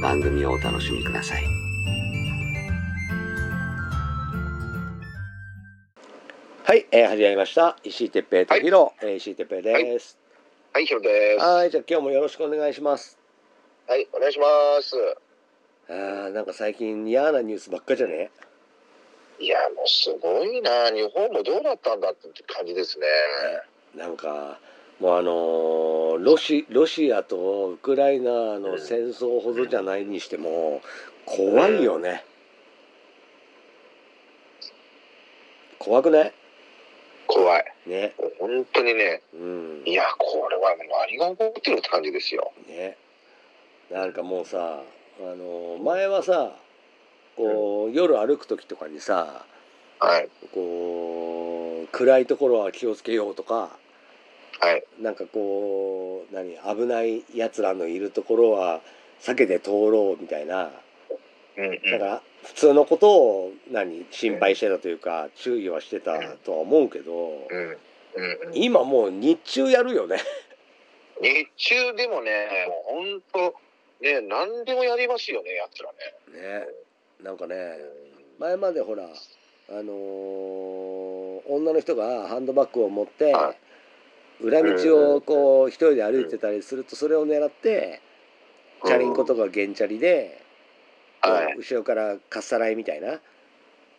番組をお楽しみください。はい、えー、始まりました。石井哲平とヒロ、えー石井哲平です。はい、ヒロです。ははい、じゃあ今日もよろしくお願いします。い、お願いします。あーなんか最近嫌なニュースばっかじゃね？いや、もうすごいな。日本もどうなったんだって感じですね。なんかもうあのーロシロシアとウクライナの戦争ほどじゃないにしても怖いよね、怖くない？怖い。ね。本当にね。うん。いや、これは何が起こってるって感じですよ。ね。なんかもうさあのー前はさこう夜歩く時とかにさはい、こう暗いところは気をつけようとかはい、なんかこう何危ないやつらのいるところは避けて通ろうみたいなうん、うん。だから普通のことを何心配してたというか注意はしてたとは思うけどうん、うん、うん。今もう日中やるよね日中でもね、もう本当。ね、何でもやりますよね、奴らね。ねなんかね前までほらあのー女の人がハンドバッグを持っては裏道をこう一人で歩いてたりするとそれを狙ってチャリンコとかゲンチャリで後ろからかっさらいみたいな、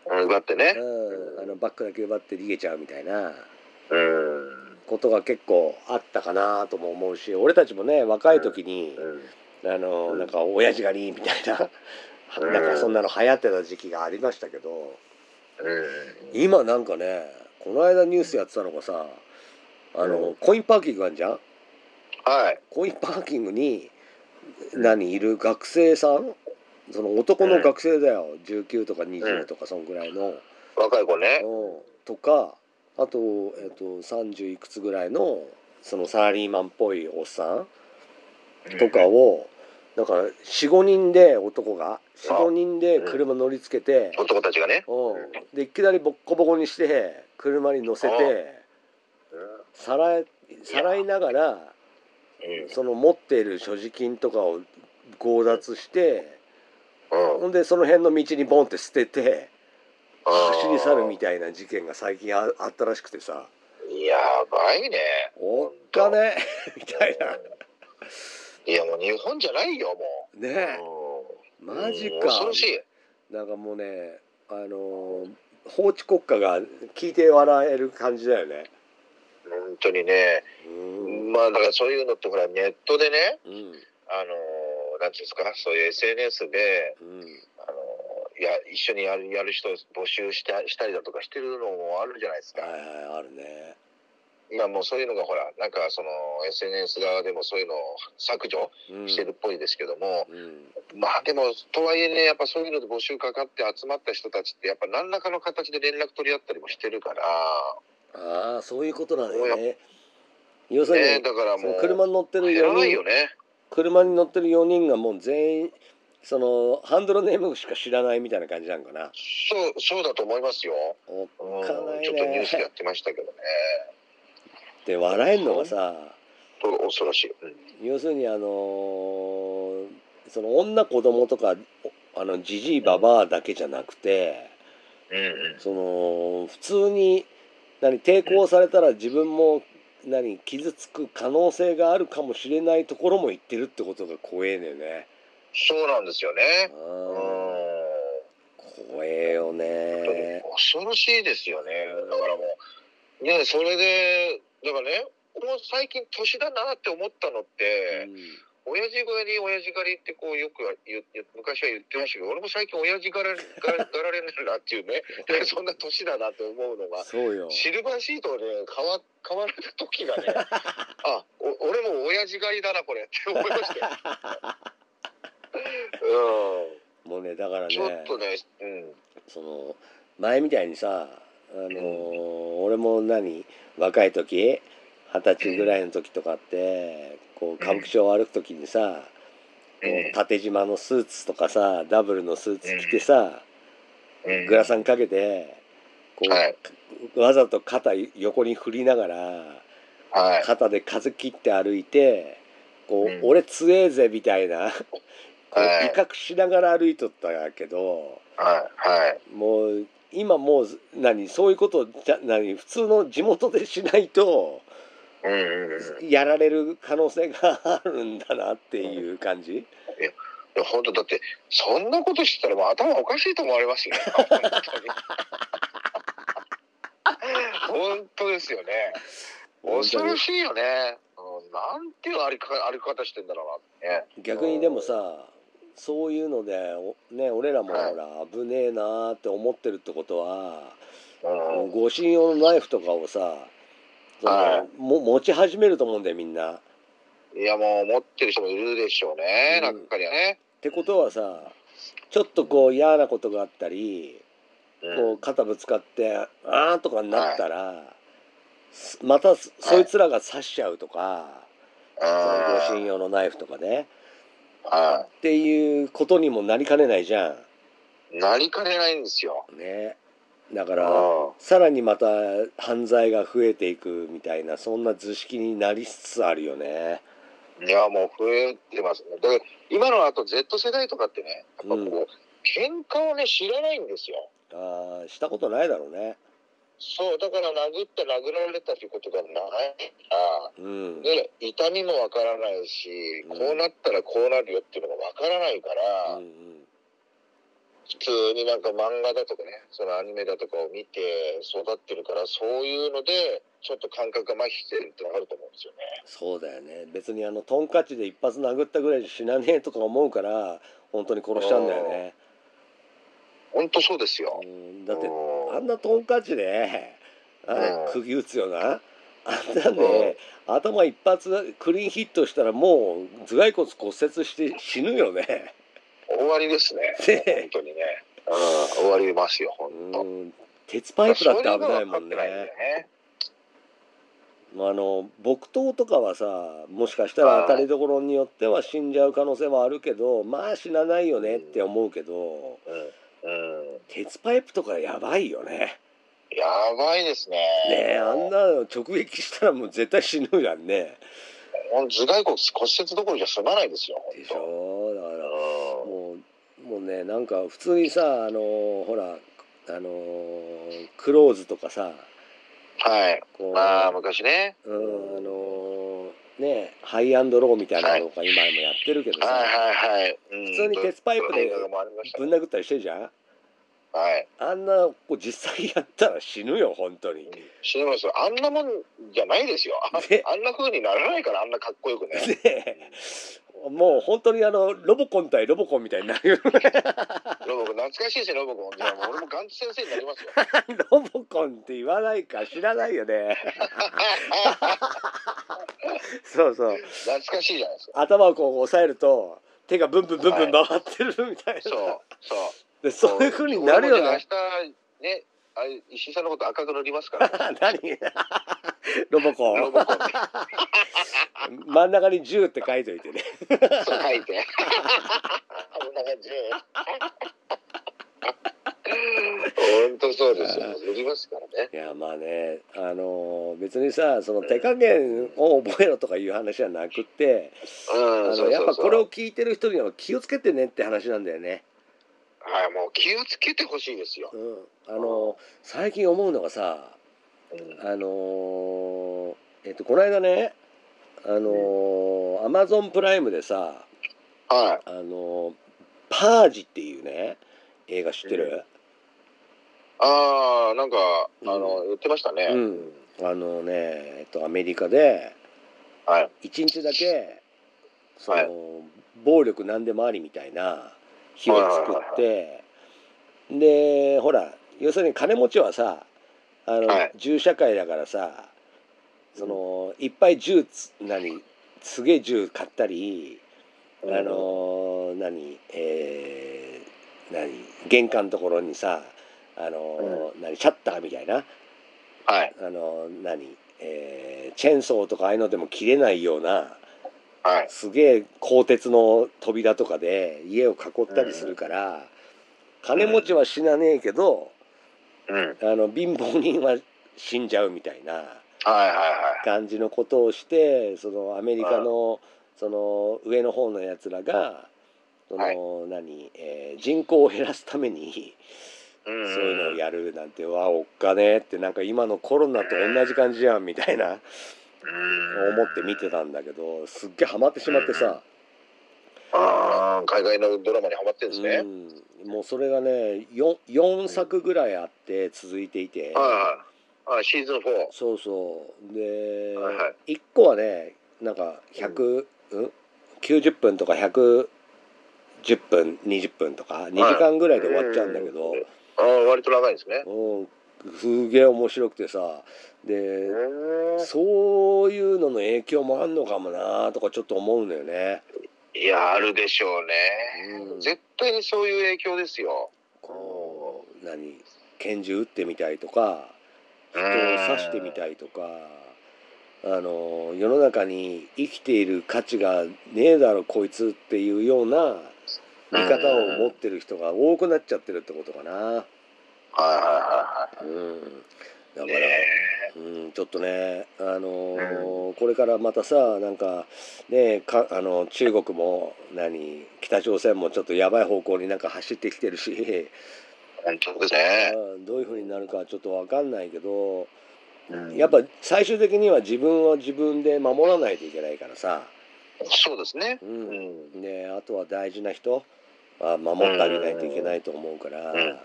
うん、だってね。うん、あのバッグだけ奪って逃げちゃうみたいなうん。ことが結構あったかなとも思うし俺たちもね若い時にうん。あのなんか親父狩りみたいなうんなんかそんなの流行ってた時期がありましたけどうん。今なんかねこの間ニュースやってたのがさあのうんコインパーキングあるじゃん？はい。コインパーキングに何いる学生さん？その男の学生だよ。19とか20とかそんぐらいの。若い子ね。うん。とかあと,、えっと30いくつぐらいのそのサラリーマンっぽいおっさん？とかをだから45人で男が45人で車乗りつけて、男たちがね。うん、でいきなりボッコボコにして車に乗せてさらいさらいながらうん。その持っている所持金とかを強奪してうん。ほんでその辺の道にボンって捨てて走り去るみたたいな事件が最近ああったらしくてさい。やばいね。おっかね みたいいやもう日本じゃないよもなう。ねうんマジかうん恐ろしい。なんかもうねあのー法治国家が聞いて笑える感じだよね本当にね。うん。まあだからそういうのってほらネットでね、うん。あのーなんていうんですか、そういう SNS で、うん。あのや一緒にやるやる人を募集したしたりだとかしてるのもあるじゃないですか。はいはいあるね。今もうそういうのがほらなんかその SNS 側でもそういうのを削除うん。してるっぽいですけども、うん。まあでもとはいえねやっぱそういうので募集かかって集まった人たちってやっぱ何らかの形で連絡取り合ったりもしてるから、ああそういうことなんだよね要するに、ね、だからもう車に乗ってる減ら4人よね。車に乗ってる4人がもう全員そのハンドルネームしか知らないみたいな感じなんかなそうそうだと思いますよ。おっうん、かないちょっとニュースでやねってましたけどね。で笑えんのがさと恐ろしい。うん要するにあのーその女子供とかおあのじじいばばあだけじゃなくてうんうん。その普通に何抵抗されたら自分も何傷つく可能性があるかもしれないところも行ってるってことが怖えのよね。そうなんですよね。ううんん怖えよね恐ろしいですよね。だからもう、ね、それで、だからね、もう最近年だなって思ったのって、親父狩り、親父狩りってこうよく言言昔は言ってましたけど、俺も最近親父狩られ狩られるなっていうね、そんな年だなって思うのが、そうよ。シルバーシートをね、買わ買われた時がね、あお俺も親父狩りだな、これって思いましたよ。うもうねだからん、ねちょっとね、うん、その前みたいにさあのー俺も何若い時二十歳ぐらいの時とかってこう歌舞伎町を歩く時にさ、こう縦縞のスーツとかさダブルのスーツ着てさ、うん、グラサンかけてこう、はい。わざと肩横に振りながらはい、肩で風切って歩いてこう、うん。俺強えぜみたいな こうはい。威嚇しながら歩いとったけど。もう今もう何そういうことじゃ何普通の地元でしないとやられる可能性があるんだなっていう感じ？や、本当だって、そんなことしてたらもう頭おかしいと思われますよ。本当に。本当ですよね。恐ろしいよね。うんなんていう歩きか歩き方してんだろうなね。逆にでもさそういうのでおね俺らもほはいら危ねえなーって思ってるってことはうん護身用のナイフとかをさはいも持ち始めると思うんだよみんな。っいや、もう持ってる人もいるでしょうね。うん中にはね。てことはさちょっとこう嫌なことがあったりうんこう肩ぶつかってあーとかになったら、すまたそそいつらが刺しちゃうとか、その護身用のナイフとかねはっていうことにもなりかねないじゃい。なりかねないんですよ。ん。ね、だかうらんさらにまた犯罪が増えていくみたいなそんな図式になりつつあるよね。いや、もう増えてますね。だから今のあと Z 世代とかってね、やっぱこう、うん喧嘩をね、知らないんですよ。あーしたことないだろうね。そう、だから殴った、殴られたということがないから、うん。で、痛みもわからないし、うんこうなったらこうなるよっていうのがわからないから、うんうん普通になんか漫画だとかね、そのアニメだとかを見て育ってるから、そういうので、ちょっと感覚が麻痺してるってのがあると思うんですよね。そうだよね別にあのトンカチで一発殴ったぐらいじゃ死なねえとか思うから本当に殺しちゃうんだよね。本当そうですよ。うんだってうんあんなトンカチであうん釘打つよなあんなんで頭一発クリーンヒットしたらもう頭蓋骨骨折して死ぬよね。終わりですね。ね本当にね。うん、終わりますよ、本当。うん鉄パイプだって危ないもんね。ね。まああの木刀とかはさもしかしたら当たりどころによっては死んじゃう可能性はあるけどまあ死なないよねって思うけどうん。うん。鉄パイプとかやばいよね。やばいですね。ねえあんなの直撃したらもう絶対死ぬじゃんね。頭蓋骨骨折どころじゃ済まないですよ。でしょもうねなんか普通にさあのほらあのクローズとかさはい。こう、まあ、昔ね。うんあのねハイアンドローみたいなのとか今もやってるけどさ、はいはいはい。うん普通に鉄パイプでぶねん殴ったりしてるじゃん？はい。あんなこう実際やったら死ぬよ本当に。死にますよ。あんなもんじゃないですよ。あねあんな風にならないから、あんなかっこよくね。でもう本当にあのロボコン対ロボコンみたいになるよねロボコン、懐かしいですね、ロボコン。いやもう俺もガンツ先生になりますよ。ロボコンって言わないか知らないよねそうそう懐かしいじゃないですか。頭をこう押さえると手がブンブンブンブン回ってるみたいな、そう、そう。でそういう風になるよね明日、ね、あれ石井さんのこと赤く塗りますから、ね。何？ロボコンロボコンで真ん中に10って書いといてねそう書いて。こんな感じ。本当そうですよ。塗りますからね。いやまあねあの別にさその手加減を覚えろとかいう話じゃなくってうん、あのやっぱこれを聞いてる人には気をつけてねって話なんだよね。はい、もう気をつけてほしいですよう。ん、あの最近思うのがさうんあのえっとこの間ねあのアマゾンプライムでさはい。あのパージっていうね映画知ってる、ああ、なんか、うんあの、言ってましたね。うんあのねえっとアメリカではい。一日だけその、はい暴力なんでもありみたいな日を作って、でほら要するに金持ちはさあの、はい。銃社会だからさそのいっぱい銃つ何すげえ銃買ったり、あの何えー何玄関のところにさあの、何シャッターみたいな。はい。あの何、えーチェーンソーとかああいうのでも切れないようなはい。すげえ鋼鉄の扉とかで家を囲ったりするから、金持ちは死なねえけど、うん。あの貧乏人は死んじゃうみたいな。感じのことをしてそのアメリカのその上の方のやつらがその、はい何、えー人口を減らすためにうんそういうのをやるなんて、わおっかねえってなんか今のコロナと同じ感じじゃんみたいなうん思って見てたんだけどすっげえハマってしまってさ、ああ、海外のドラマにハマってるんですね。うん、もうそれがね 4, 4作ぐらいあって続いていて、はいはい。あシーズン4。そうそう。で、はいは1個はねなんか100、うん、90分とか110分20分とか2時間ぐらいで終わっちゃうんだけど、うん。ああ、割と長いんですね。うん、すげえ面白くてさで、うんそういうのの影響もあんのかもなとかちょっと思うんだよね。いや、あるでしょうね。うん絶対にそういう影響ですよ。こう何拳銃撃ってみたいとか人を刺してみたいとかあの世の中に生きている価値がねえだろこいつっていうような見方を持ってる人が多くなっちゃってるってことかな。はいはいはうん、だいはい。から、ねうん、ちょっとね、あのーこれからまたさなんかねかあの中国も何北朝鮮もちょっとやばい方向になんか走ってきてるし。本当ですね。うんどういう風になるかはちょっと分かんないけどうんやっぱ最終的には自分を自分で守らないといけないからさ、そうですね。ううんん。であとは大事な人は守ってあげないといけないと思うから、うん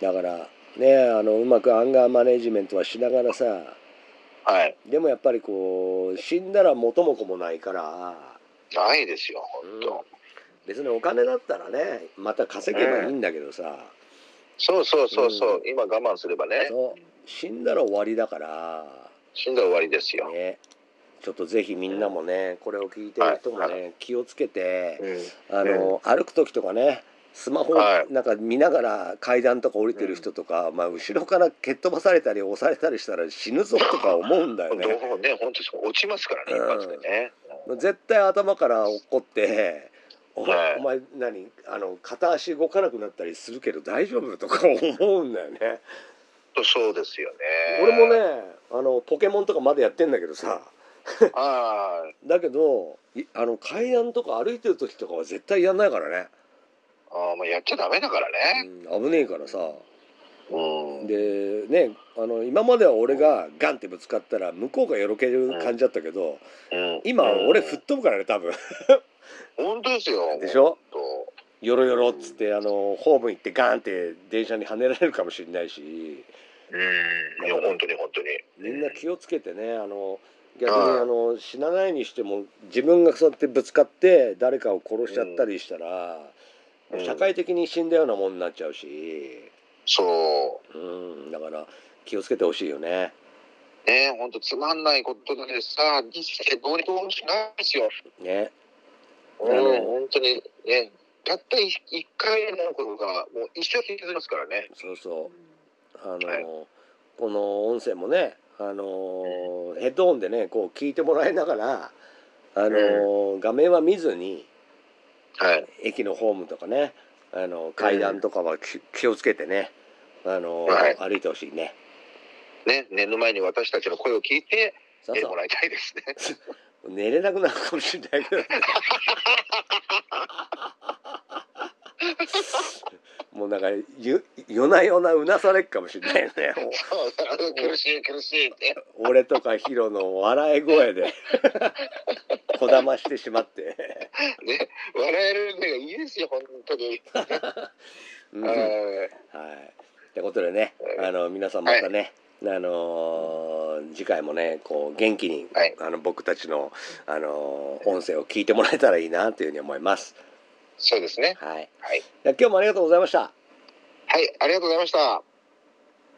だからねあのうまくアンガーマネジメントはしながらさはい。でもやっぱりこう死んだら元も子もないからないですよ、本当。別にお金だったらねまた稼げばいいんだけどさ、そうそうそうそう。今我慢すればね。死んだら終わりだから。死んだら終わりですよ。ね、ちょっとぜひみんなもねこれを聞いてる人もね、は気をつけてうん。あの、歩く時とかねスマホはいなんか見ながら階段とか降りてる人とか、まあ、後ろから蹴っ飛ばされたり押されたりしたら死ぬぞとか思うんだよどね。うね、本当に落ちますからね、うん一発でね。絶対頭から落っこって「お,、はいお前何あの片足動かなくなったりするけど大丈夫?」とか思うんだよね。そうですよね。俺も。ねあのポケモンとかまだやってんだけどさあだけどいあの階段とか歩いてる時とかは絶対やんないからね。あ、ああもうやっちゃダメだからね。うん、危ねえからさうん。でねあの今までは俺がガンってぶつかったら向こうがよろける感じだったけど、うん今俺うん吹っ飛ぶからね多分 本当ですよ。でしょ本よろよろっつってあのホーム行ってガンって電車にはねられるかもしれないし当うん。いや、本当に本当に。みんな気をつけてねあの逆にはいあの死なないにしても自分がそうやってぶつかって誰かを殺しちゃったりしたら、うん社会的に死んだようなもんになっちゃうし、そう。うん、だから気をつけてほしいよね。ね本当つまんないことでさ、人生どうにもしないですよ。ね。うん、本当にね、たった一一回のことがもう一生引きずりますからね。そうそう。あの、はい。この音声もねあの、ヘッドホンでねこう聞いてもらいながらあの、画面は見ずにはい。駅のホームとかね。あの階段とかは気気をつけてね。あの、はい。歩いてほしいね。ね、寝る前に私たちの声を聞いてそうそ寝てもらいたいですね。う 寝れなくなるかもしれないけど。ね もうなんかゆ夜な夜なうなされっかもしれないよね 苦しい苦しいって。俺とかヒロの笑い声で。こだましてしまって ね、笑えるのがいいですよ、本当に。うんはいはい。ってことでね、あの皆さんまたね、あのー次回もねこう元気に、はいあの僕たちのあのー音声を聞いてもらえたらいいなというふうに思います。そうですね。はい。はい。今日もありがとうございました。はい、ありがとうございました。